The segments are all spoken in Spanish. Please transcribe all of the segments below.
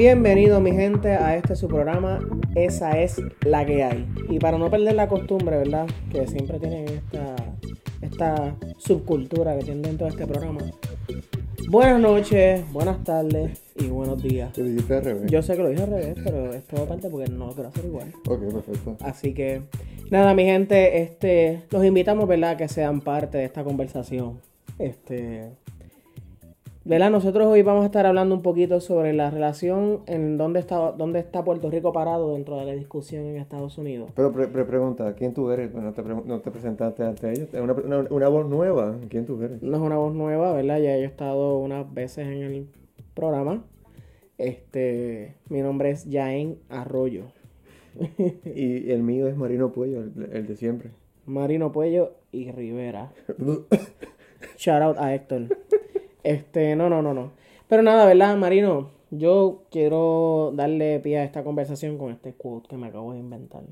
Bienvenido mi gente a este su programa, esa es la que hay. Y para no perder la costumbre, ¿verdad? Que siempre tienen esta, esta subcultura que tienen dentro de este programa. Buenas noches, buenas tardes y buenos días. Te dijiste al revés. Yo sé que lo dije al revés, pero es todo parte porque no lo quiero hacer igual. Ok, perfecto. Así que, nada, mi gente, este, los invitamos, ¿verdad?, que sean parte de esta conversación. Este, ¿verdad? Nosotros hoy vamos a estar hablando un poquito sobre la relación en dónde está, dónde está Puerto Rico parado dentro de la discusión en Estados Unidos. Pero pre- pre- pregunta, ¿quién tú eres? No te, pre- no te presentaste ante ellos. Una, una, una voz nueva. ¿Quién tú eres? No es una voz nueva, ¿verdad? Ya yo he estado unas veces en el programa. Este, mi nombre es Jaén Arroyo. Y el mío es Marino Puello, el, el de siempre. Marino Puello y Rivera. Shout out a Héctor. Este, no, no, no, no. Pero nada, ¿verdad, Marino? Yo quiero darle pie a esta conversación con este quote que me acabo de inventar.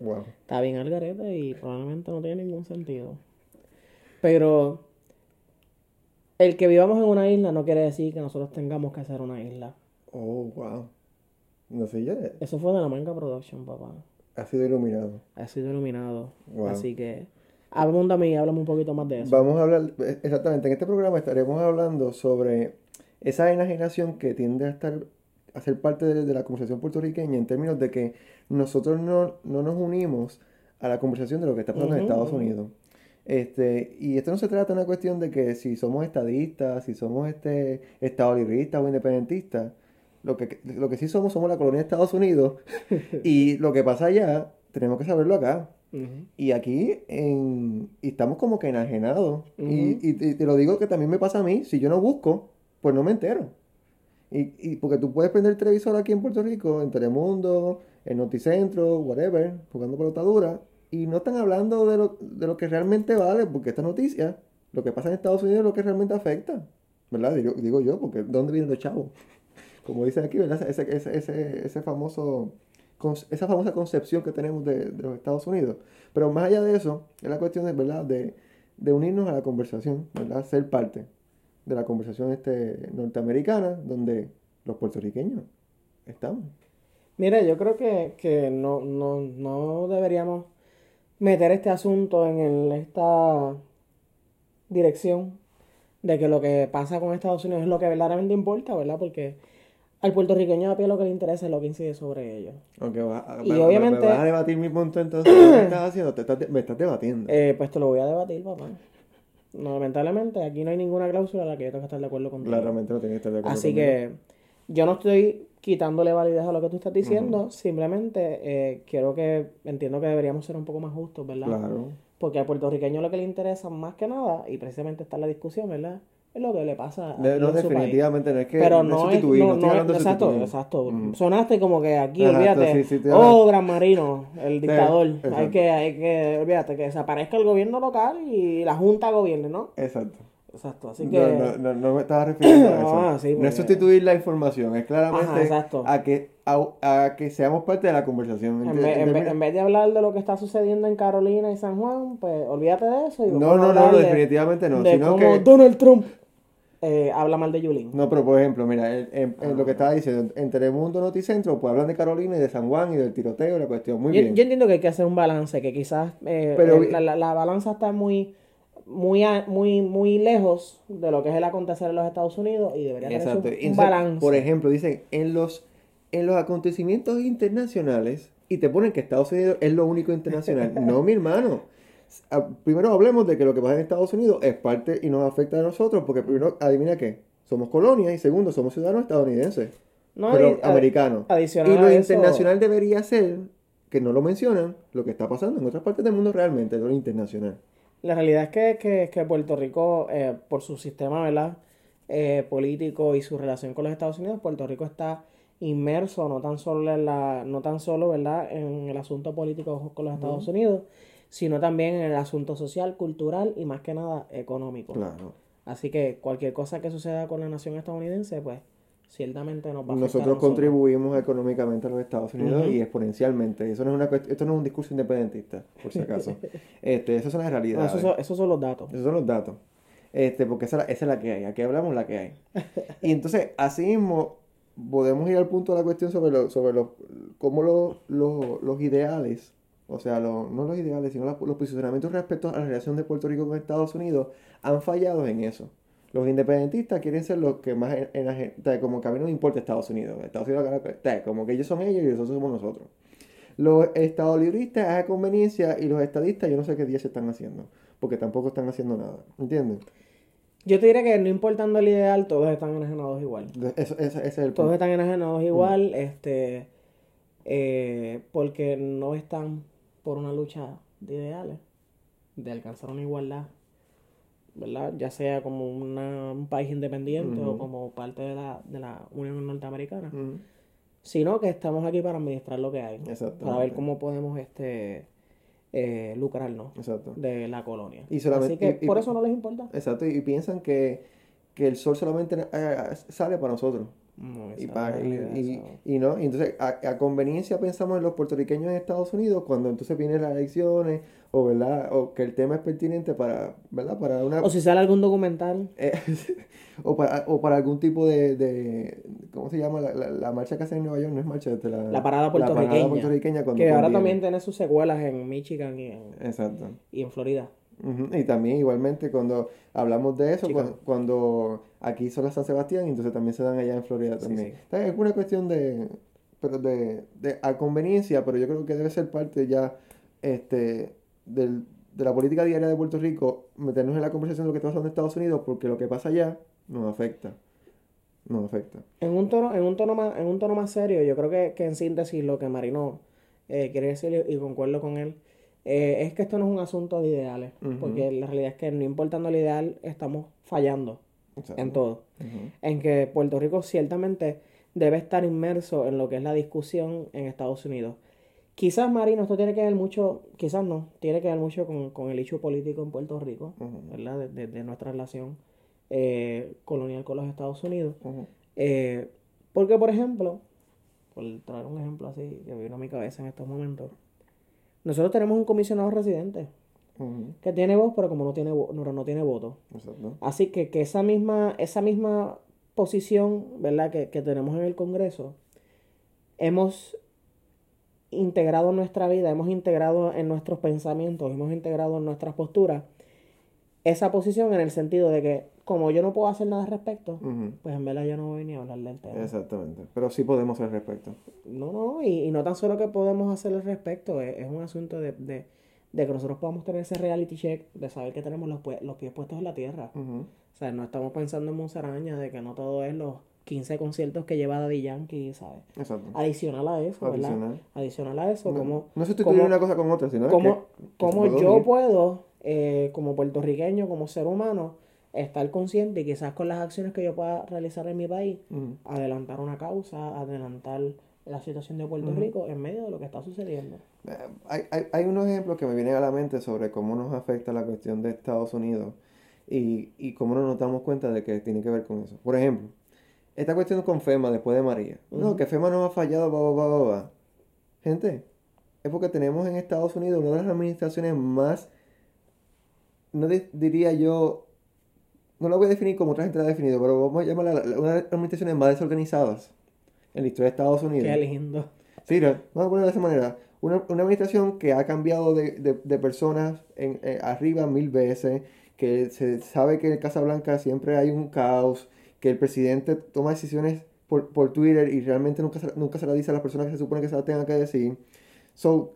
wow. Está bien al garete y probablemente no tiene ningún sentido. Pero el que vivamos en una isla no quiere decir que nosotros tengamos que hacer una isla. Oh, wow. No sé, ya Eso fue de la manga production, papá. ha sido iluminado. Ha sido iluminado. Wow. Así que, abúndame y háblame un poquito más de eso. Vamos a hablar, eh, exactamente, en este programa estaremos hablando sobre esa enajenación que tiende a estar a ser parte de, de la conversación puertorriqueña en términos de que nosotros no, no nos unimos a la conversación de lo que está pasando en Estados. Unidos. Este, y esto no se trata de una cuestión de que si somos estadistas, si somos este estadolibristas o independentistas, lo que, lo que sí somos somos la colonia de Estados Unidos y lo que pasa allá tenemos que saberlo acá. Y aquí en, y estamos como que enajenados. Ujú. y, y, y te lo digo que también me pasa a mí. Si yo no busco, pues no me entero. Y, y porque tú puedes prender el televisor aquí en Puerto Rico, en Telemundo, en Noticentro, whatever, jugando pelotadura, y no están hablando de lo, de lo que realmente vale, porque esta noticia, lo que pasa en Estados Unidos es lo que realmente afecta. ¿Verdad? Digo, digo yo, porque ¿de dónde vienen los chavos? Como dicen aquí, ¿verdad? Ese, ese, ese, ese famoso, esa famosa concepción que tenemos de, los Estados Unidos. Pero más allá de eso, es la cuestión de, ¿verdad? De, unirnos a la conversación, ¿verdad? Ser parte de la conversación este, norteamericana, donde los puertorriqueños estamos. Mira, yo creo que, que no, no, no deberíamos meter este asunto en esta dirección de que lo que pasa con Estados Unidos es lo que verdaderamente importa, ¿verdad? Porque al puertorriqueño a pie lo que le interesa es lo que incide sobre ellos. Aunque va, Y me- me- obviamente- me vas a debatir mi punto entonces, ¿qué estás haciendo? Te estás me estás debatiendo. Eh, pues te lo voy a debatir, papá. No, lamentablemente, aquí no hay ninguna cláusula en la que yo tenga que estar de acuerdo contigo. Claramente no tienes que estar de acuerdo Así conmigo. que yo no estoy quitándole validez a lo que tú estás diciendo, simplemente eh, quiero que entiendo que deberíamos ser un poco más justos, ¿verdad? Claro. Porque al puertorriqueño lo que le interesa más que nada, y precisamente está en la discusión, ¿verdad? Es lo que le pasa a De- no, país. definitivamente no es que Pero no no es, sustituir, no, no estoy no es- exacto, sustituir. exacto. Sonaste como que aquí, Exacto, olvídate, sí, sí, estoy oh, Gran Marino, el dictador, hay que, hay que, olvídate, que desaparezca el gobierno local y la junta gobierne, ¿no? Exacto. Exacto, así que... No, no, no, no me estaba refiriendo a eso. Ah, sí, no porque- es sustituir la información, es claramente Ajá, a que a, a que seamos parte de la conversación. En vez, en, vez, ente- en vez de hablar de lo que está sucediendo en Carolina y San Juan, pues olvídate de eso. Y No, no, no, no, de- definitivamente no, De sino que- Donald Trump eh, habla mal de Yulín. No, pero por ejemplo, mira, en, en- en Ah. lo que estaba diciendo, en Telemundo Noticentro, pues hablan de Carolina y de San Juan y del tiroteo y la cuestión. Muy yo, bien. yo entiendo que hay que hacer un balance, que quizás eh, Pero- eh, la, la- la balanza está muy, muy, muy, muy lejos de lo que es el acontecer en los Estados Unidos y debería tener Exacto. un, Y un entonces, balance. Por ejemplo, dicen, en los, en los acontecimientos internacionales, y te ponen que Estados Unidos es lo único internacional. no, mi hermano. Ah, Primero hablemos de que lo que pasa en Estados Unidos es parte y nos afecta a nosotros, porque primero, adivina qué, somos colonia y segundo, somos ciudadanos estadounidenses, No, pero americanos. Y lo internacional debería ser, que no lo mencionan, lo que está pasando en otras partes del mundo realmente, lo internacional. La realidad es que, que, que Puerto Rico, eh, por su sistema ¿verdad? Eh, político y su relación con los Estados Unidos, Puerto Rico está inmerso no tan solo en la, no tan solo ¿verdad? en el asunto político con los Estados Unidos, sino también en el asunto social, cultural y más que nada económico. Claro. Así que cualquier cosa que suceda con la nación estadounidense, pues ciertamente nos va a afectar a Nosotros contribuimos económicamente a los Estados Unidos y exponencialmente. Eso no es una esto no es un discurso independentista, por si acaso. este, esas son las No, realidades. esos, son, esos son los datos. Esos son los datos. Este, porque esa, es la- esa es la que hay. Aquí hablamos la que hay. Y entonces, así mismo, podemos ir al punto de la cuestión sobre, lo, sobre los, cómo lo- lo- los ideales, o sea, lo- no los ideales, sino los, los posicionamientos respecto a la relación de Puerto Rico con Estados Unidos han fallado en eso. Los independentistas quieren ser los que más en, en la como que a mí no me importa Estados Unidos. Estados Unidos, como que ellos son ellos y nosotros somos nosotros. Los estadolibristas es a conveniencia y los estadistas yo no sé qué días se están haciendo, porque tampoco están haciendo nada, ¿entiendes? Yo te diría que no importando el ideal, todos están enajenados igual. Eso, ese, ese es el Todos punto. están enajenados igual, este, eh, porque no están por una lucha de ideales, de alcanzar una igualdad, ¿verdad? Ya sea como una- un país independiente o como parte de la, de la Unión Norteamericana, sino que estamos aquí para administrar lo que hay, para ver cómo podemos este, eh, lucrarnos Exacto. de la colonia. Y solamente- Así que y- y- por eso no les importa. Exacto, y piensan que, que el sol solamente eh, sale para nosotros. No, Y, esa pa- no es y, la y- no, y entonces a, a conveniencia pensamos en los puertorriqueños en Estados Unidos cuando entonces vienen las elecciones o verdad o que el tema es pertinente para verdad para una O si sale algún documental, eh, o para o para algún tipo de, de ¿cómo se llama? La, la- la marcha que hacen en Nueva York no es marcha este, la, la parada la puertorriqueña, parada puertorriqueña cuando que ahora conviene. también tiene sus secuelas en Michigan y en, exacto y en Florida. Y también igualmente cuando hablamos de eso, Chicago. cuan- cuando, aquí son las San Sebastián, y entonces también se dan allá en Florida también. sí. Es una cuestión de, pero de, de a conveniencia, pero yo creo que debe ser parte ya este, del, de la política diaria de Puerto Rico, meternos en la conversación de lo que está pasando en Estados Unidos, porque lo que pasa allá nos afecta. Nos afecta. En un tono, en un tono más, en un tono más serio, yo creo que, que en síntesis lo que Marino eh, quiere decir, y concuerdo con él, eh, es que esto no es un asunto de ideales, porque la realidad es que no importando el ideal, estamos fallando Exacto. en todo. En que Puerto Rico ciertamente debe estar inmerso en lo que es la discusión en Estados Unidos. Quizás, Marino, esto tiene que ver mucho, quizás no, tiene que ver mucho con, con el hecho político en Puerto Rico. ¿verdad? De, de- de nuestra relación eh, colonial con los Estados Unidos. Eh, porque, por ejemplo, por traer un ejemplo así que vino a mi cabeza en estos momentos, nosotros tenemos un comisionado residente que tiene voz, pero como no tiene, no, no tiene voto. Exacto. Así que, que esa misma, esa misma posición, ¿verdad? Que, que tenemos en el Congreso, hemos integrado en nuestra vida, hemos integrado en nuestros pensamientos, hemos integrado en nuestras posturas esa posición en el sentido de que como yo no puedo hacer nada al respecto, pues en verdad yo no voy ni a hablar del tema. Exactamente. Pero sí podemos al respecto. No, no, y, y no tan solo que podemos hacer al respecto, es, es un asunto de, de, de que nosotros podamos tener ese reality check, de saber que tenemos los, los pies puestos en la tierra. O sea, no estamos pensando en Monzaraña, de que no todo es los 15 conciertos que lleva Daddy Yankee, ¿sabes? Exacto. Adicional a eso, ¿verdad? Adicional. A eso, No, como, no sustituir una cosa con otra, sino es como, que- como yo puedo, eh, como puertorriqueño, como ser humano, estar consciente y quizás con las acciones que yo pueda realizar en mi país, adelantar una causa, adelantar la situación de Puerto Rico en medio de lo que está sucediendo. Eh, Hay, hay, hay unos ejemplos que me vienen a la mente sobre cómo nos afecta la cuestión de Estados Unidos y, y cómo no nos damos cuenta de que tiene que ver con eso. Por ejemplo, esta cuestión con FEMA después de María. No, que FEMA nos ha fallado, va, va, va, va. Gente, es porque tenemos en Estados Unidos una de las administraciones más, no di- diría yo, no la voy a definir como otra gente la ha definido, pero vamos a llamarla la- la- una de las administraciones más desorganizadas en la historia de Estados Unidos. Qué lindo. Sí, no, vamos a ponerlo de esa manera. Una, una administración que ha cambiado de, de- de personas en, eh, arriba mil veces, que se sabe que en Casablanca siempre hay un caos, que el presidente toma decisiones por, por Twitter y realmente nunca se, nunca se las dice a las personas que se supone que se las tengan que decir. So,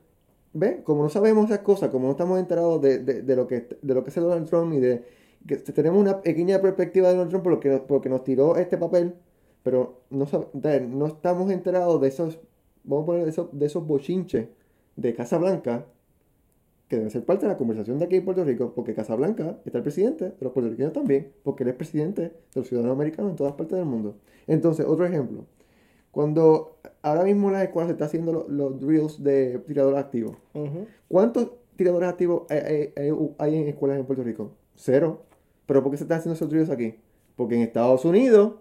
¿ven? Como no sabemos esas cosas, como no estamos enterados de, de, de lo, que, de lo que es Donald Trump y de que tenemos una pequeña perspectiva de Donald Trump porque, porque nos tiró este papel, pero no, no estamos enterados de esos, vamos a poner de esos, de esos bochinches de Casa Blanca, que deben ser parte de la conversación de aquí en Puerto Rico, porque Casa Blanca está el presidente de los puertorriqueños también, porque él es presidente de los ciudadanos americanos en todas partes del mundo. Entonces, otro ejemplo, cuando ahora mismo en las escuelas se está haciendo lo- los drills de tiradores activos. ¿Cuántos tiradores activos hay, hay- hay- hay en escuelas en Puerto Rico? Cero. ¿Pero por qué se están haciendo esos drills aquí? Porque en Estados Unidos,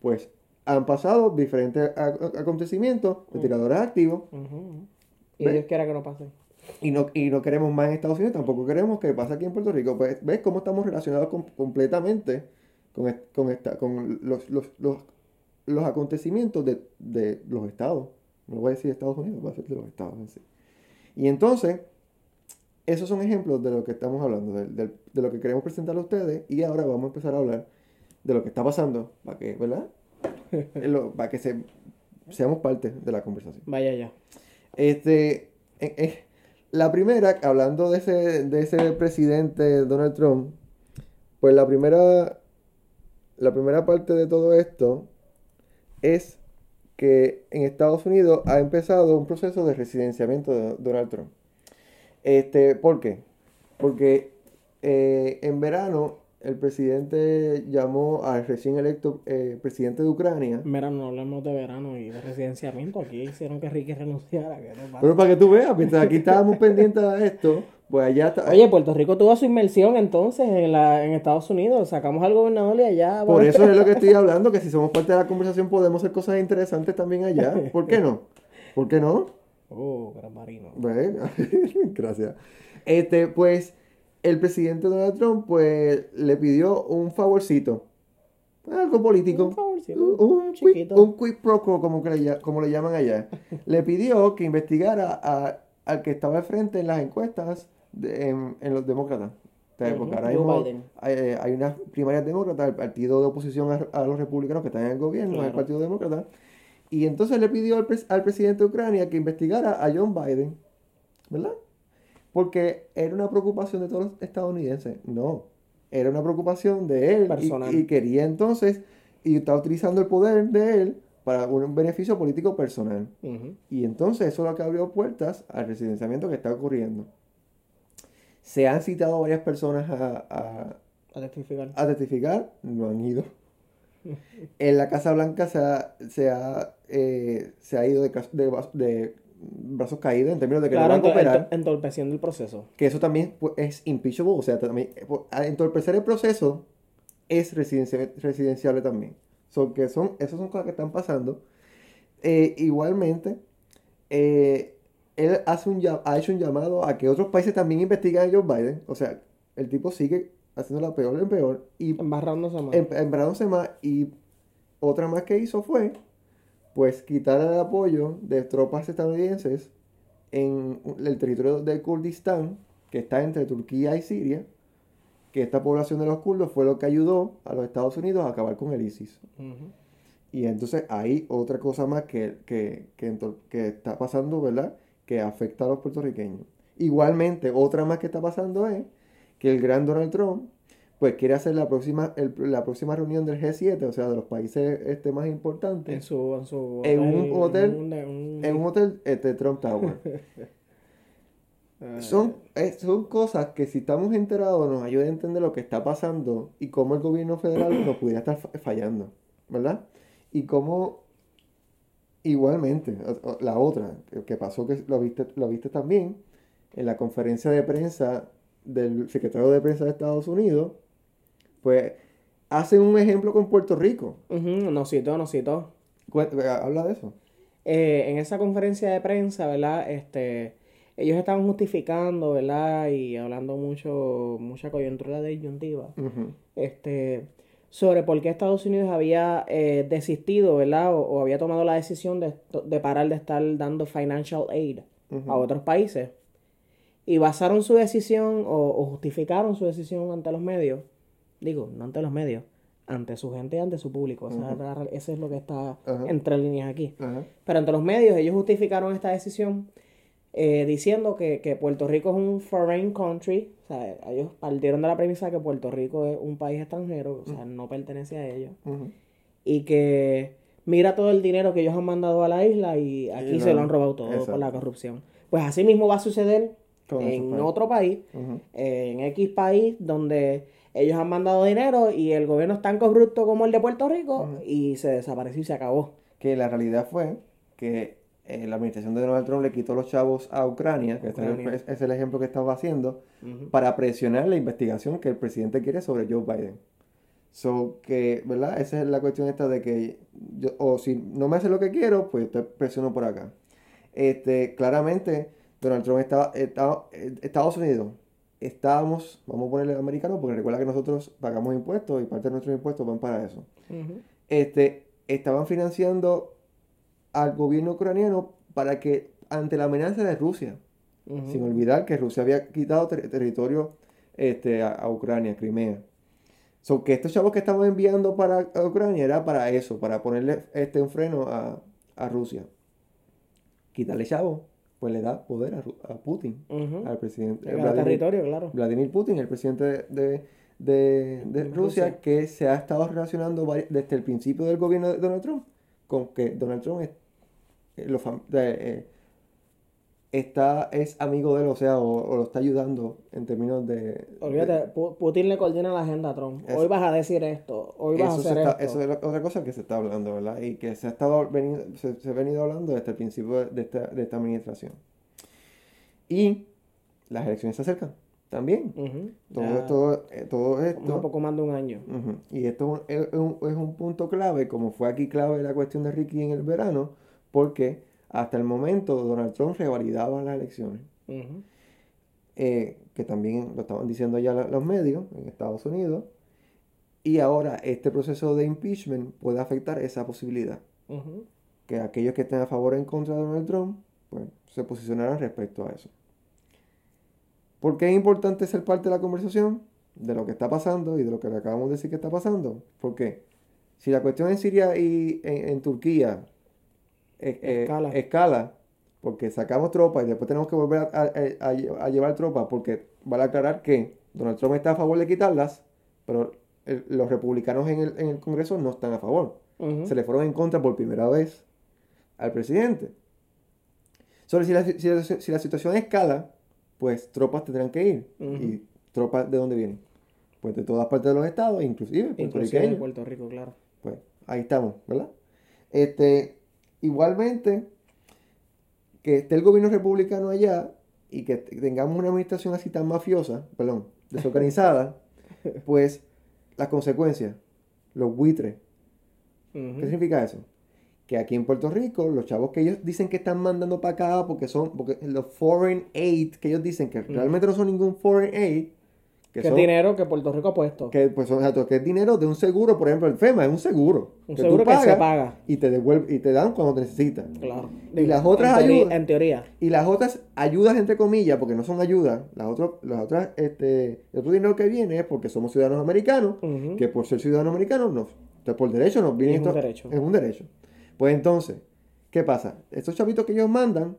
pues, han pasado diferentes acontecimientos de tiradores activos Ujú. Y ¿Ves? Dios quiera que no pase. y no, y no queremos más en Estados Unidos, tampoco queremos que pase aquí en Puerto Rico. Pues, ¿Ves cómo estamos relacionados com- completamente con, con, esta, con los, los, los los acontecimientos de, de los estados. No voy a decir Estados Unidos, voy a decir de los estados en sí. Y entonces, esos son ejemplos de lo que estamos hablando, de, de- de lo que queremos presentar a ustedes. Y ahora vamos a empezar a hablar de lo que está pasando, para que, ¿verdad? Lo- para que se, seamos parte de la conversación. Vaya ya. Este, eh, eh, la primera, hablando de ese, de ese presidente Donald Trump, pues la primera, la primera parte de todo esto es que en Estados Unidos ha empezado un proceso de residenciamiento de Donald Trump. Este, ¿por qué? Porque eh, en verano el presidente llamó al recién electo eh, presidente de Ucrania. Mira, no hablemos de verano y de residenciamiento. Aquí hicieron que Ricky renunciara. Pero para que tú veas, mientras aquí estábamos pendientes de esto, pues allá está. Oye, Puerto Rico tuvo su inmersión entonces en, la, en Estados Unidos. Sacamos al gobernador y allá. Por eso es lo que estoy hablando, que si somos parte de la conversación podemos hacer cosas interesantes también allá. ¿Por qué no? ¿Por qué no? Oh, gran marino. Gracias. Este, pues, el presidente Donald Trump, pues, le pidió un favorcito. Algo político. Un favorcito, Un, un quid, chiquito. un quid pro quo, como, que le, lla- como le llaman allá. Le pidió que investigara a- al que estaba al frente en las encuestas de- en, en los demócratas. O sea, Ujú, porque ahora Joe mismo Biden. hay, eh, hay unas primarias demócratas, el partido de oposición a, a los republicanos que están en el gobierno, el partido demócrata. Y entonces le pidió al, pres- al presidente de Ucrania que investigara a John Biden, ¿verdad? Porque era una preocupación de todos los estadounidenses. No, era una preocupación de él. Personal. Y, quería entonces, y estaba utilizando el poder de él para un beneficio político personal. Y entonces eso es lo que abrió puertas al residenciamiento que está ocurriendo. Se han citado varias personas a- a, A testificar. a testificar, no han ido. En la Casa Blanca se ha, se ha, eh, se ha ido de, de de brazos caídos en términos de que Claro, no van a cooperar. ento- entorpeciendo el proceso. Que eso también pues, es impeachable, o sea, también, eh, entorpecer el proceso es residencia- residenciable también. So, que son, esas son cosas que están pasando. Eh, igualmente, eh, él hace un, ha hecho un llamado a que otros países también investiguen a Joe Biden. O sea, el tipo sigue haciéndola peor en peor y Embarrándose más. em- embarrándose más. Y otra más que hizo fue, pues, quitar el apoyo de tropas estadounidenses en el territorio de Kurdistán, que está entre Turquía y Siria, que esta población de los kurdos fue lo que ayudó a los Estados Unidos a acabar con el ISIS. Y entonces hay otra cosa más que, que, que, que está pasando, ¿verdad? Que afecta a los puertorriqueños. Igualmente, otra más que está pasando es que el gran Donald Trump, pues quiere hacer la próxima, el- la próxima reunión del G7, o sea, de los países este, más En importantes, su, en su En un hotel, en un- un- en un hotel este, Trump Tower. eh, Son, eh, son cosas que si estamos enterados nos ayuda a entender lo que está pasando y cómo el gobierno federal nos pudiera estar fa- fallando, ¿verdad? Y cómo igualmente, la otra que- que pasó que lo viste, lo viste también en la conferencia de prensa del secretario de prensa de Estados Unidos, pues hacen un ejemplo con Puerto Rico. ujú, nos citó, nos citó. Habla de eso. Eh, en esa conferencia de prensa, ¿verdad? Este, ellos estaban justificando, ¿verdad? Y hablando mucho, mucha coyuntura de disyuntiva. Este, sobre por qué Estados Unidos había eh, desistido, ¿verdad? O, o había tomado la decisión de, de parar de estar dando financial aid a otros países. Y basaron su decisión o, o justificaron su decisión ante los medios. Digo, no ante los medios, ante su gente y ante su público. Esa es la- Eso es lo que está Ajá. entre líneas aquí. Pero ante los medios ellos justificaron esta decisión eh, diciendo que, que Puerto Rico es un foreign country. O sea, ellos partieron de la premisa que Puerto Rico es un país extranjero, o sea, no pertenece a ellos. Y que mira todo el dinero que ellos han mandado a la isla y aquí Y se lo han robado todo exacto. por la corrupción. Pues así mismo va a suceder en otro país, eh, en X país, donde ellos han mandado dinero y el gobierno es tan corrupto como el de Puerto Rico y se desapareció y se acabó. que la realidad fue que eh, la administración de Donald Trump le quitó los chavos a Ucrania, que este es el- es, ejemplo que estaba haciendo, para presionar la investigación que el presidente quiere sobre Joe Biden. So que, ¿verdad? Esa es la cuestión esta de que, yo, o si no me hace lo que quiero, pues te presiono por acá. Este, claramente, Donald Trump estaba, estaba- eh, Estados Unidos, estábamos, vamos a ponerle americano, porque recuerda que nosotros pagamos impuestos y parte de nuestros impuestos van para eso este, estaban financiando al gobierno ucraniano para que, ante la amenaza de Rusia, sin olvidar que Rusia había quitado ter- territorio este, a, a Ucrania, Crimea. So, que estos chavos que estaban enviando para Ucrania era para eso, para ponerle este, un freno a, a Rusia. Quitarle chavos, pues le da poder a, Putin, al presidente En el Vladimir, territorio, claro. Vladimir Putin, el presidente de, de- de- Rusia, Rusia. que se ha estado relacionando desde el principio del gobierno de Donald Trump con que Donald Trump es, eh, lo fam- de- eh, está, es amigo de él, o sea, o, o lo está ayudando en términos de... Olvídate, Pu- Putin le coordina la agenda a Trump. Hoy vas a decir esto, hoy vas a hacer está- esto. eso es la- otra cosa que se está hablando, ¿verdad? Y que se ha estado venido, se, se ha venido hablando desde el principio de, de esta, de esta administración. Y las elecciones se acercan también. Todo, todo, eh, todo esto... un poco más de un año. Y esto es un, es un punto clave, como fue aquí clave la cuestión de Ricky en el verano, porque hasta el momento Donald Trump revalidaba las elecciones, eh, que también lo estaban diciendo ya los medios en Estados Unidos, y ahora este proceso de impeachment puede afectar esa posibilidad, que aquellos que estén a favor o en contra de Donald Trump, pues se posicionarán respecto a eso. ¿Por qué es importante ser parte de la conversación? De lo que está pasando y de lo que le acabamos de decir que está pasando. Porque si la cuestión en Siria y en, en Turquía eh, eh, Escala. escala, porque sacamos tropas y después tenemos que volver a, a- a- a llevar tropas, porque vale aclarar que Donald Trump está a favor de quitarlas, pero el- los republicanos en el, en el Congreso no están a favor se le fueron en contra por primera vez al presidente. Sobre si la, si la- si la situación escala, pues tropas tendrán que ir. ¿Y tropas de dónde vienen? Pues de todas partes de los estados, inclusive Inclusive puertorriqueños. Puerto Rico, claro. Pues ahí estamos, ¿verdad? Este, igualmente, que esté el gobierno republicano allá y que tengamos una administración así tan mafiosa, perdón, desorganizada, pues las consecuencias, los buitres. ¿Qué significa eso? Que aquí en Puerto Rico, los chavos que ellos dicen que están mandando para acá porque son, porque los foreign aid, que ellos dicen que realmente no son ningún foreign aid, que Que es dinero que Puerto Rico ha puesto. que, pues exacto, que es dinero de un seguro, por ejemplo, el FEMA es un seguro. Un que seguro tú que se paga. Y te devuelve, y te dan cuando te necesitas. Claro. Y las otras en ayudas. En teoría. Y las otras ayudas, entre comillas, porque no son ayudas, las otras, las otras, este, el otro dinero que viene es porque somos ciudadanos americanos, que por ser ciudadanos americanos, nos, entonces, por derecho nos viene Es un derecho. Es un derecho. Pues entonces, ¿qué pasa? Estos chavitos que ellos mandan,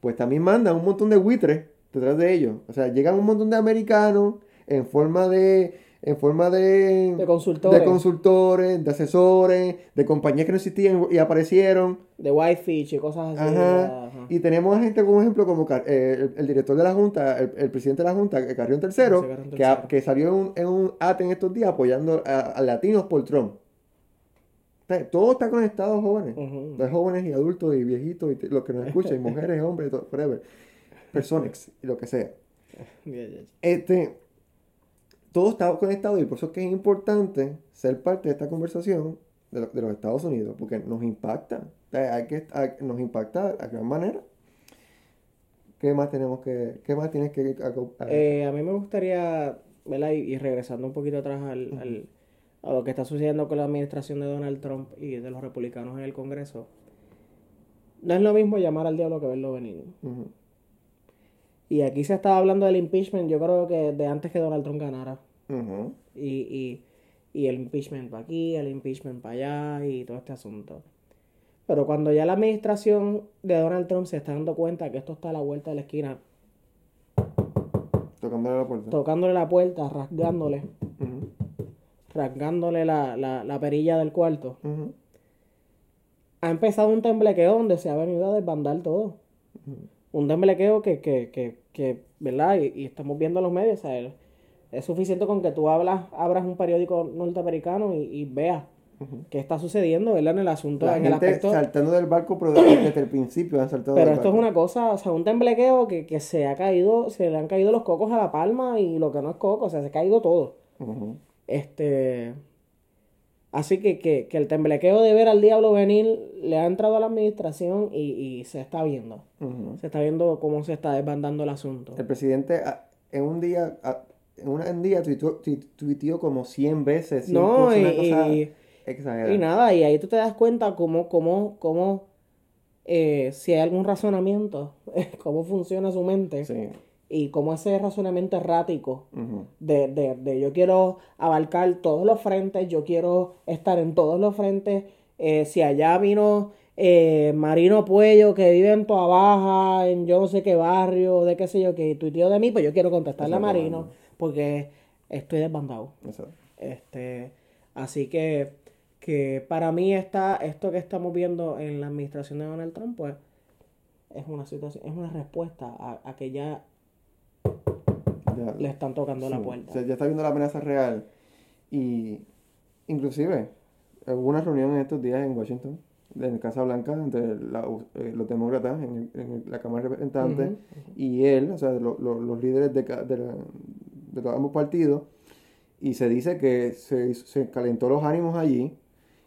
pues también mandan un montón de buitres detrás de ellos. O sea, llegan un montón de americanos en forma de, en forma de, De consultores. de consultores, de asesores, de compañías que no existían y aparecieron. De Whitefish y cosas así. Ajá. ajá. Y tenemos gente, como ejemplo, como eh, el, el director de la Junta, el, el presidente de la Junta, eh, Carrión Carrión que, que salió en un, en un AT en estos días apoyando a, a latinos por Trump. Todo está conectado, jóvenes. Ujú. De jóvenes y adultos y viejitos y los que nos escuchan, y mujeres, hombres, todo, whatever. Personas y lo que sea. Este, todo está conectado y por eso es que es importante ser parte de esta conversación de, lo- de los Estados Unidos, porque nos impacta. O sea, hay que, hay- nos impacta a gran manera. ¿Qué más tenemos que, qué más tienes que a- a- Eh, a mí me gustaría, ¿verdad? Y, y regresando un poquito atrás al, al- a lo que está sucediendo con la administración de Donald Trump y de los republicanos en el Congreso. No es lo mismo llamar al diablo que verlo venir. Ujú, Y aquí se estaba hablando del impeachment, yo creo que de antes que Donald Trump ganara. Y, y, y el impeachment para aquí, el impeachment para allá y todo este asunto. Pero cuando ya la administración de Donald Trump se está dando cuenta que esto está a la vuelta de la esquina, Tocándole la puerta. tocándole la puerta, rasgándole, rasgándole la, la, la perilla del cuarto, ha empezado un temblequeo donde se ha venido a desbandar todo. Un temblequeo que, que, que, que ¿verdad? Y, y estamos viendo en los medios, o sea, el- es suficiente con que tú hablas, abras un periódico norteamericano y, y veas ujú. qué está sucediendo, ¿verdad? En el asunto, La en el gente aspecto... saltando del barco, pero desde el principio han saltado Pero del esto es barco. una cosa, o sea, un temblequeo que, que se ha caído, se le han caído los cocos a la palma y lo que no es coco, o sea, se ha caído todo. Ujú, Este. Así que, que, que el temblequeo de ver al diablo venir le ha entrado a la administración y, y se está viendo. Se está viendo cómo se está desbandando el asunto. El presidente ah, en un día, ah, en un día tuiteó, tu- tuiteó como 100 veces. 100 No, y, una y. Y nada, y ahí tú te das cuenta cómo, cómo, cómo eh, si hay algún razonamiento, cómo funciona su mente Sí. Y cómo ese razonamiento errático de, de, de yo quiero abarcar todos los frentes, yo quiero estar en todos los frentes. eh, si allá vino eh, Marino Puello que vive en Toa Baja, en yo no sé qué barrio, de qué sé yo, que tuiteó de mí, pues yo quiero contestarle a Marino porque estoy desbandado. Exacto. Este, así que, que para mí está, esto que estamos viendo en la administración de Donald Trump, pues, es una situación, es una respuesta a, a que ya Ya. le están tocando la puerta. o sea, ya está viendo la amenaza real. Y inclusive hubo una reunión en estos días en Washington, en Casa Blanca, entre la- eh, los demócratas en, la Cámara de Representantes y él, o sea, lo- lo- los líderes de, de, la- de ambos partidos. Y se dice que se, se calentó los ánimos allí.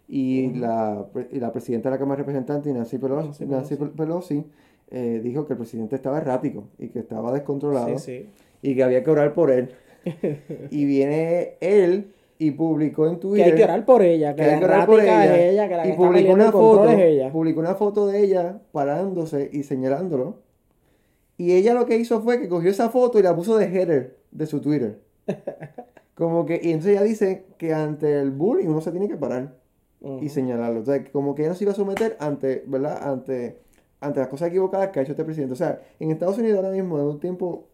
Y, la, y la presidenta de la Cámara de Representantes, Nancy Pelosi, Nancy Nancy Pelosi, eh, dijo que el presidente estaba errático y que estaba descontrolado Sí, sí. y que había que orar por él. y viene él y publicó en Que Twitter hay que orar por ella, que, que hay que orar por ella, es ella, que la que y está publicó una foto, es ella. publicó una foto de ella parándose y señalándolo. Y ella lo que hizo fue que cogió esa foto y la puso de header de su Twitter. Como que, y entonces ella dice que ante el bullying uno se tiene que parar Ujú. y señalarlo. O sea, que como que ella no se iba a someter ante, ¿verdad? Ante, ante las cosas equivocadas que ha hecho este presidente. O sea, en Estados Unidos ahora mismo es un tiempo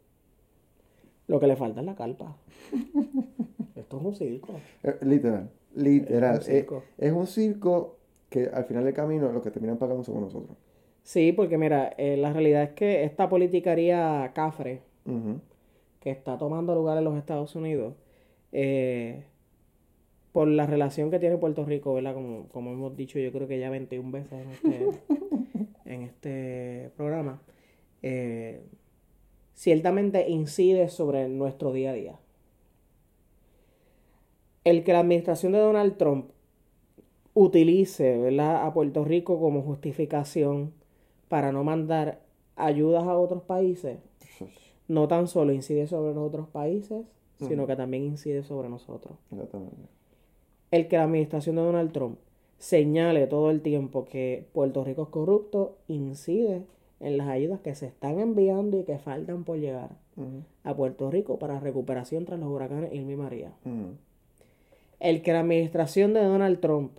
Lo que le falta es la carpa. Esto es un circo. Eh, Literal, literal. Es un Eh, circo. Es, un circo que al final del camino los que terminan pagando somos nosotros. Sí, porque mira, eh, la realidad es que esta politicaría cafre que está tomando lugar en los Estados Unidos, eh, por la relación que tiene Puerto Rico, ¿verdad? Como, como hemos dicho, yo creo que ya 21 veces en este, en este programa, eh, ciertamente incide sobre nuestro día a día. El que la administración de Donald Trump utilice, ¿verdad? a Puerto Rico como justificación para no mandar ayudas a otros países, no tan solo incide sobre los otros países, sino que también incide sobre nosotros. Exactamente. El que la administración de Donald Trump señale todo el tiempo que Puerto Rico es corrupto incide en las ayudas que se están enviando y que faltan por llegar a Puerto Rico para recuperación tras los huracanes Irma y María. El que la administración de Donald Trump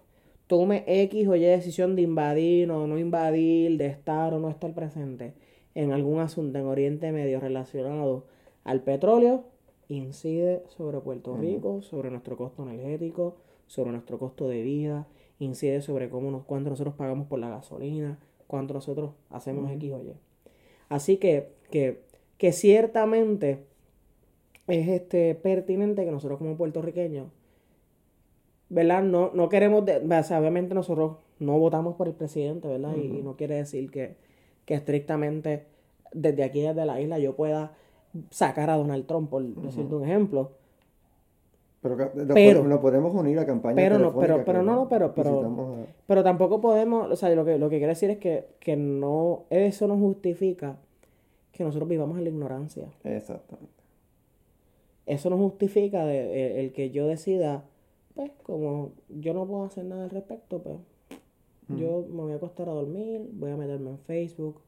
tome X o Y decisión de invadir o no invadir, de estar o no estar presente en algún asunto en Oriente Medio relacionado al petróleo, incide sobre Puerto. Rico, sobre nuestro costo energético, sobre nuestro costo de vida, incide sobre cómo nos, cuánto nosotros pagamos por la gasolina, cuánto nosotros hacemos. X o Y. Así que, que, que ciertamente es este pertinente que nosotros como puertorriqueños ¿verdad? No, no queremos, de- o sea, obviamente nosotros no votamos por el presidente, ¿verdad? Y- no quiere decir que, que estrictamente desde aquí, desde la isla, yo pueda sacar a Donald Trump, por decirte un ejemplo. Pero, Pero- nos podemos unir a campañas pero no, pero- pero no, no, pero- pero- a- Pero tampoco podemos, o sea, lo que, lo que quiero decir es que, que no, eso no justifica que nosotros vivamos en la ignorancia. Exactamente. Eso no justifica de- el, el que yo decida, pues, como yo no puedo hacer nada al respecto, pues, yo me voy a acostar a dormir, voy a meterme en Facebook,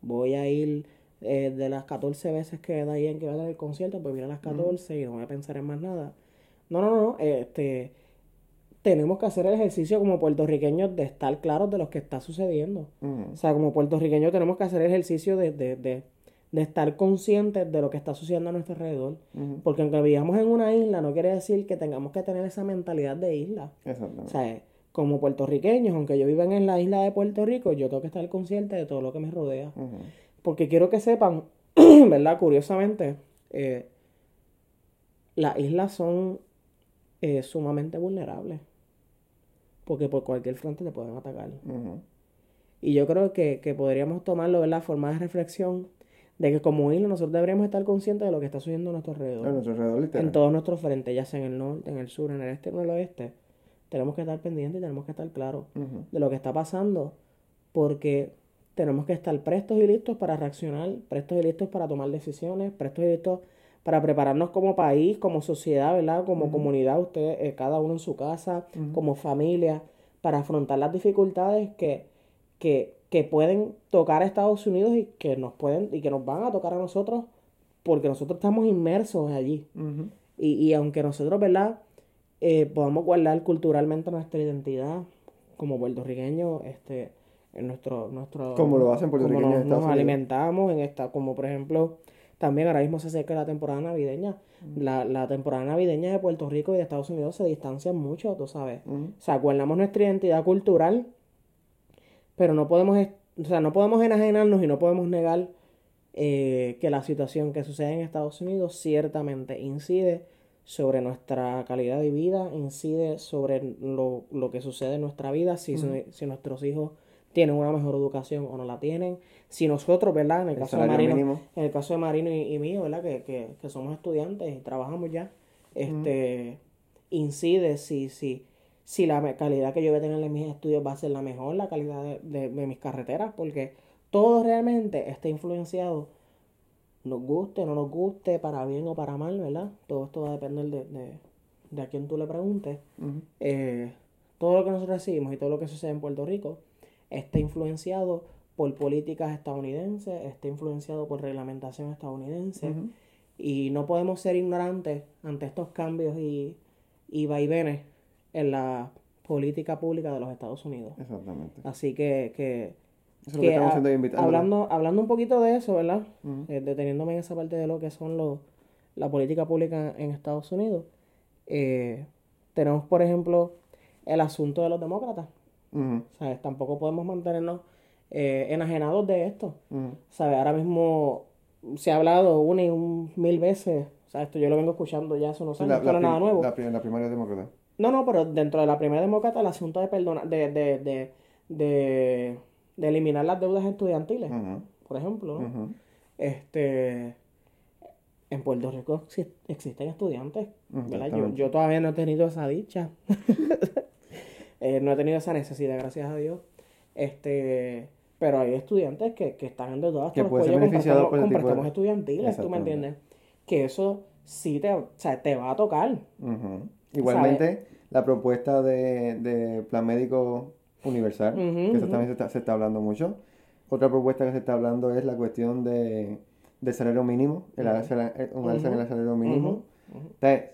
voy a ir eh, de las 14 veces que da en que va a dar el concierto, pues mira las 14 y no voy a pensar en más nada. No, no, no, este, tenemos que hacer el ejercicio como puertorriqueños de estar claros de lo que está sucediendo. O sea, como puertorriqueños tenemos que hacer el ejercicio de, de, de, de estar conscientes de lo que está sucediendo a nuestro alrededor. Porque aunque vivamos en una isla, no quiere decir que tengamos que tener esa mentalidad de isla. O Exactamente. sea, como puertorriqueños, aunque yo viva en la isla de Puerto Rico, yo tengo que estar consciente de todo lo que me rodea. Porque quiero que sepan, ¿verdad? Curiosamente, eh, las islas son eh, sumamente vulnerables. Porque por cualquier frente te pueden atacar. Y yo creo que, que podríamos tomarlo, ¿verdad? Forma de reflexión de que como isla nosotros deberíamos estar conscientes de lo que está sucediendo a nuestro alrededor. A nuestro alrededor, literal. en todos nuestros frentes, ya sea en el norte, en el sur, en el este, en el oeste. Tenemos que estar pendientes y tenemos que estar claros de lo que está pasando, porque tenemos que estar prestos y listos para reaccionar, prestos y listos para tomar decisiones, prestos y listos para prepararnos como país, como sociedad, ¿verdad? Como comunidad, ustedes, eh, cada uno en su casa, como familia, para afrontar las dificultades que, que, que pueden tocar a Estados Unidos y que nos pueden y que nos van a tocar a nosotros porque nosotros estamos inmersos allí. y, y, aunque nosotros, ¿verdad? Eh, podamos guardar culturalmente nuestra identidad como puertorriqueños, este, en nuestro, nuestro como lo hacen puertorriqueños nos, nos alimentamos en esta, como por ejemplo, también ahora mismo se acerca la temporada navideña. La, la, temporada navideña de Puerto Rico y de Estados Unidos se distancian mucho, tú sabes. O sea, guardamos nuestra identidad cultural, pero no podemos, o sea, no podemos enajenarnos y no podemos negar eh, que la situación que sucede en Estados Unidos ciertamente incide sobre nuestra calidad de vida, incide sobre lo, lo que sucede en nuestra vida, si, si nuestros hijos tienen una mejor educación o no la tienen. Si nosotros, ¿verdad? En el, caso de Marino, en el caso de Marino y, mío, ¿verdad? Que, que, que, somos estudiantes y trabajamos ya, este, incide si, si, si la calidad que yo voy a tener en mis estudios va a ser la mejor, la calidad de, de, mis carreteras, porque todo realmente está influenciado, nos guste, no nos guste, para bien o para mal, ¿verdad? Todo esto va a depender de, de, de a quién tú le preguntes. eh, todo lo que nosotros recibimos y todo lo que sucede en Puerto Rico está influenciado por políticas estadounidenses, está influenciado por reglamentación estadounidense y no podemos ser ignorantes ante estos cambios y, y vaivenes en la política pública de los Estados Unidos. Exactamente. Así que, que, hablando, hablando un poquito de eso, ¿verdad? Eh, deteniéndome en esa parte de lo que son los, la política pública en Estados Unidos, eh, tenemos, por ejemplo, el asunto de los demócratas. Tampoco podemos mantenernos eh, enajenados de esto. Ahora mismo se ha hablado una y un mil veces. O esto yo lo vengo escuchando ya hace unos años, no nada nuevo. La, primaria demócrata. No, no, pero dentro de la primaria demócrata el asunto de perdona, de, de, de, de, de eliminar las deudas estudiantiles, por ejemplo, Este en Puerto Rico existen estudiantes, Yo, yo todavía no he tenido esa dicha. Eh, no he tenido esa necesidad, gracias a Dios. Este, pero hay estudiantes que, que están endeudados que pueden ser beneficiados por el estudiantiles, ¿tú me entiendes? Que eso sí te, o sea, te va a tocar. Igualmente, la propuesta de, de, plan médico universal, que eso también se está, se está, hablando mucho. Otra propuesta que se está hablando es la cuestión de, del salario mínimo, el eh, un alza en el salario mínimo.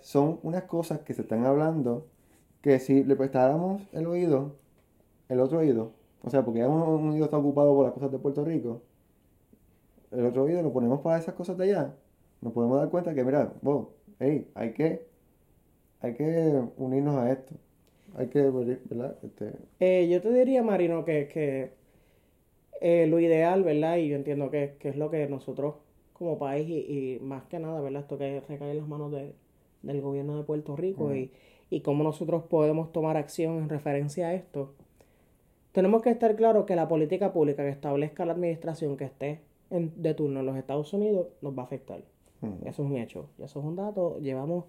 son unas cosas que se están hablando que si le prestáramos el oído, el otro oído, o sea, porque ya un, oído está ocupado por las cosas de Puerto Rico, el otro oído lo ponemos para esas cosas de allá, nos podemos dar cuenta que, mira, wow, hey, hay que, hay que unirnos a esto. Hay que, ¿verdad? Este... Eh, yo te diría, Marino, que, que eh, lo ideal, ¿verdad? Y yo entiendo que, que, es lo que nosotros como país y, más que nada, ¿verdad? Esto que recae en las manos de, del gobierno de Puerto Rico y y cómo nosotros podemos tomar acción en referencia a esto, tenemos que estar claros que la política pública que establezca la administración que esté en, de turno en los Estados Unidos nos va a afectar. Eso es un hecho, y eso es un dato. Llevamos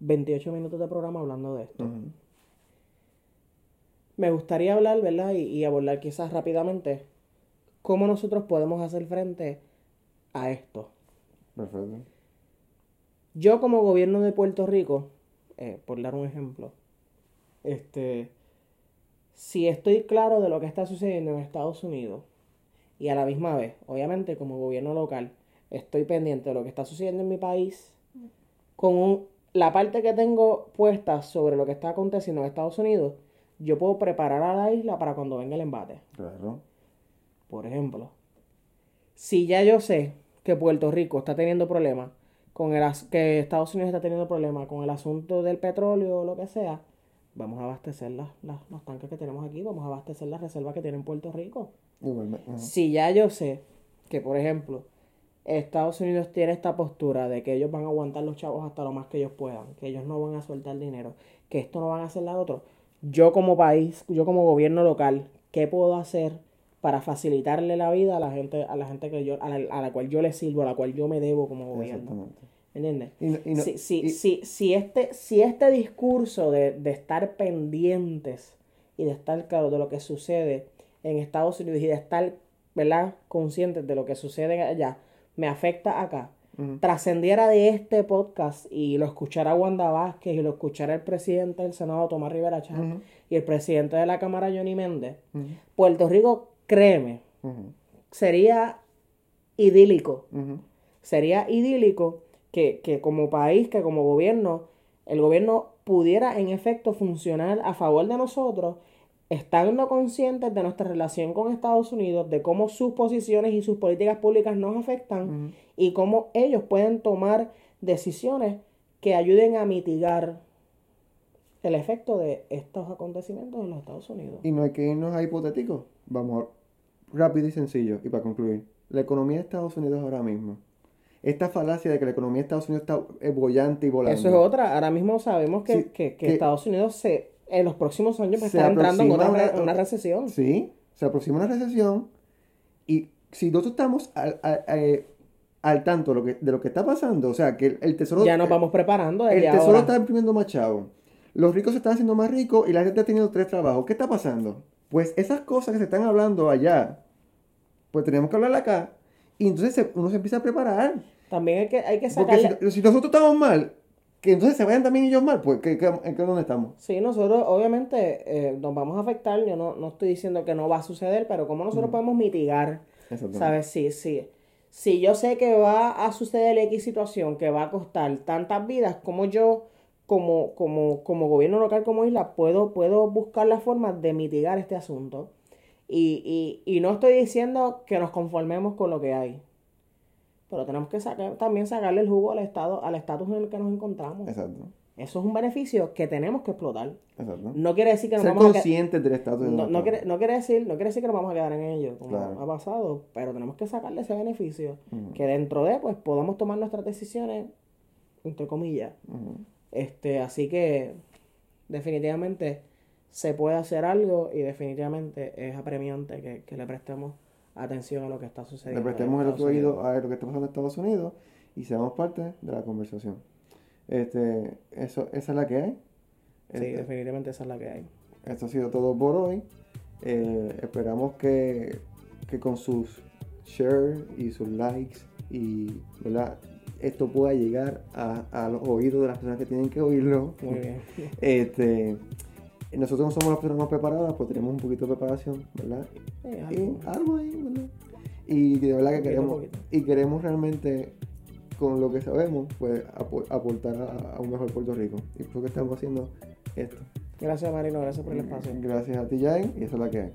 28 minutos de programa hablando de esto. Me gustaría hablar, ¿verdad? Y, y abordar quizás rápidamente cómo nosotros podemos hacer frente a esto. Perfecto. Yo como gobierno de Puerto Rico eh, por dar un ejemplo, este, si estoy claro de lo que está sucediendo en Estados Unidos y a la misma vez, obviamente como gobierno local, estoy pendiente de lo que está sucediendo en mi país, con la parte que tengo puesta sobre lo que está aconteciendo en Estados Unidos, yo puedo preparar a la isla para cuando venga el embate. Claro. Por ejemplo, si ya yo sé que Puerto Rico está teniendo problemas con el que Estados Unidos está teniendo problemas con el asunto del petróleo o lo que sea, vamos a abastecer las, los tanques que tenemos aquí, vamos a abastecer las reservas que tiene Puerto Rico. Si ya yo sé que, por ejemplo, Estados Unidos tiene esta postura de que ellos van a aguantar los chavos hasta lo más que ellos puedan, que ellos no van a soltar dinero, que esto no van a hacer la otro, yo como país, yo como gobierno local, ¿qué puedo hacer? Para facilitarle la vida a la gente, a la gente que yo, a la, cual yo le sirvo, a la cual yo me debo como gobierno. ¿Entiendes? si, si, si, si, este, si este discurso de, de, estar pendientes y de estar claro de lo que sucede en Estados Unidos y de estar, ¿verdad?, conscientes de lo que sucede allá, me afecta acá, trascendiera de este podcast y lo escuchara Wanda Vázquez y lo escuchara el presidente del Senado Tomás Rivera Ujú. y el presidente de la Cámara Johnny Méndez. Puerto Rico, créeme, sería idílico. Sería idílico que, que como país, que como gobierno, el gobierno pudiera en efecto funcionar a favor de nosotros, estando conscientes de nuestra relación con Estados Unidos, de cómo sus posiciones y sus políticas públicas nos afectan y cómo ellos pueden tomar decisiones que ayuden a mitigar el efecto de estos acontecimientos en los Estados Unidos. Y no hay que irnos a hipotéticos. Vamos rápido y sencillo. Y para concluir, la economía de Estados Unidos ahora mismo. Esta falacia de que la economía de Estados Unidos está eh, bollante y volando. Eso es otra. Ahora mismo sabemos que, Sí, que- que que- Estados Unidos se, en los próximos años estar entrando en una, una- una recesión. Sí, se aproxima una recesión. Y si nosotros estamos al, al- eh, al tanto de lo, que, de lo que está pasando, o sea, que el, el tesoro. Ya nos vamos preparando El desde tesoro ahora. está imprimiendo más chavos. Los ricos se están haciendo más ricos y la gente está teniendo tres trabajos. ¿Qué está pasando? Pues esas cosas que se están hablando allá, pues tenemos que hablarla acá. Y entonces uno se empieza a preparar. También hay que, hay que Porque sacarle... si, si nosotros estamos mal, que entonces se vayan también ellos mal, pues ¿qué, qué, en qué dónde estamos? Sí, nosotros obviamente eh, nos vamos a afectar. Yo no, no estoy diciendo que no va a suceder, pero cómo nosotros podemos mitigar. ¿Sabes? Sí, sí. Si yo sé que va a suceder X situación que va a costar tantas vidas, como yo, como, como, como gobierno local, como isla, puedo, puedo buscar la forma de mitigar este asunto. Y, y, y no estoy diciendo que nos conformemos con lo que hay. Pero tenemos que sacar, también sacarle el jugo al estado, al estatus en el que nos encontramos. Exacto. Eso es un beneficio que tenemos que explotar. Exacto. No quiere decir que nos Ser vamos a quedar- conscientes del estatus no, no, quiere, no quiere decir, no quiere decir que nos vamos a quedar en ello, como Claro. ha pasado, pero tenemos que sacarle ese beneficio, que dentro de, pues, podamos tomar nuestras decisiones, entre comillas. Ujú. Este, así que, definitivamente, se puede hacer algo y definitivamente es apremiante que, que le prestemos atención a lo que está Le sucediendo. en prestemos el otro oído a lo que está pasando en Estados Unidos y seamos parte de la conversación. Este, eso, esa es la que hay. Sí, Este, definitivamente esa es la que hay. Esto ha sido todo por hoy. Eh, esperamos que, que con sus shares y sus likes y ¿verdad? Esto pueda llegar a, a los oídos de las personas que tienen que oírlo. Muy bien. Este, nosotros no somos las personas más preparadas, pues tenemos un poquito de preparación, ¿verdad? Sí, Y algo. algo ahí, ¿verdad? Y de verdad que queremos, poquito. y queremos realmente, con lo que sabemos, pues apo- aportar a, a un mejor Puerto Rico. Y por eso que estamos haciendo esto. Gracias, Marino, gracias por el espacio. Gracias a ti, Jain, y eso es la que hay.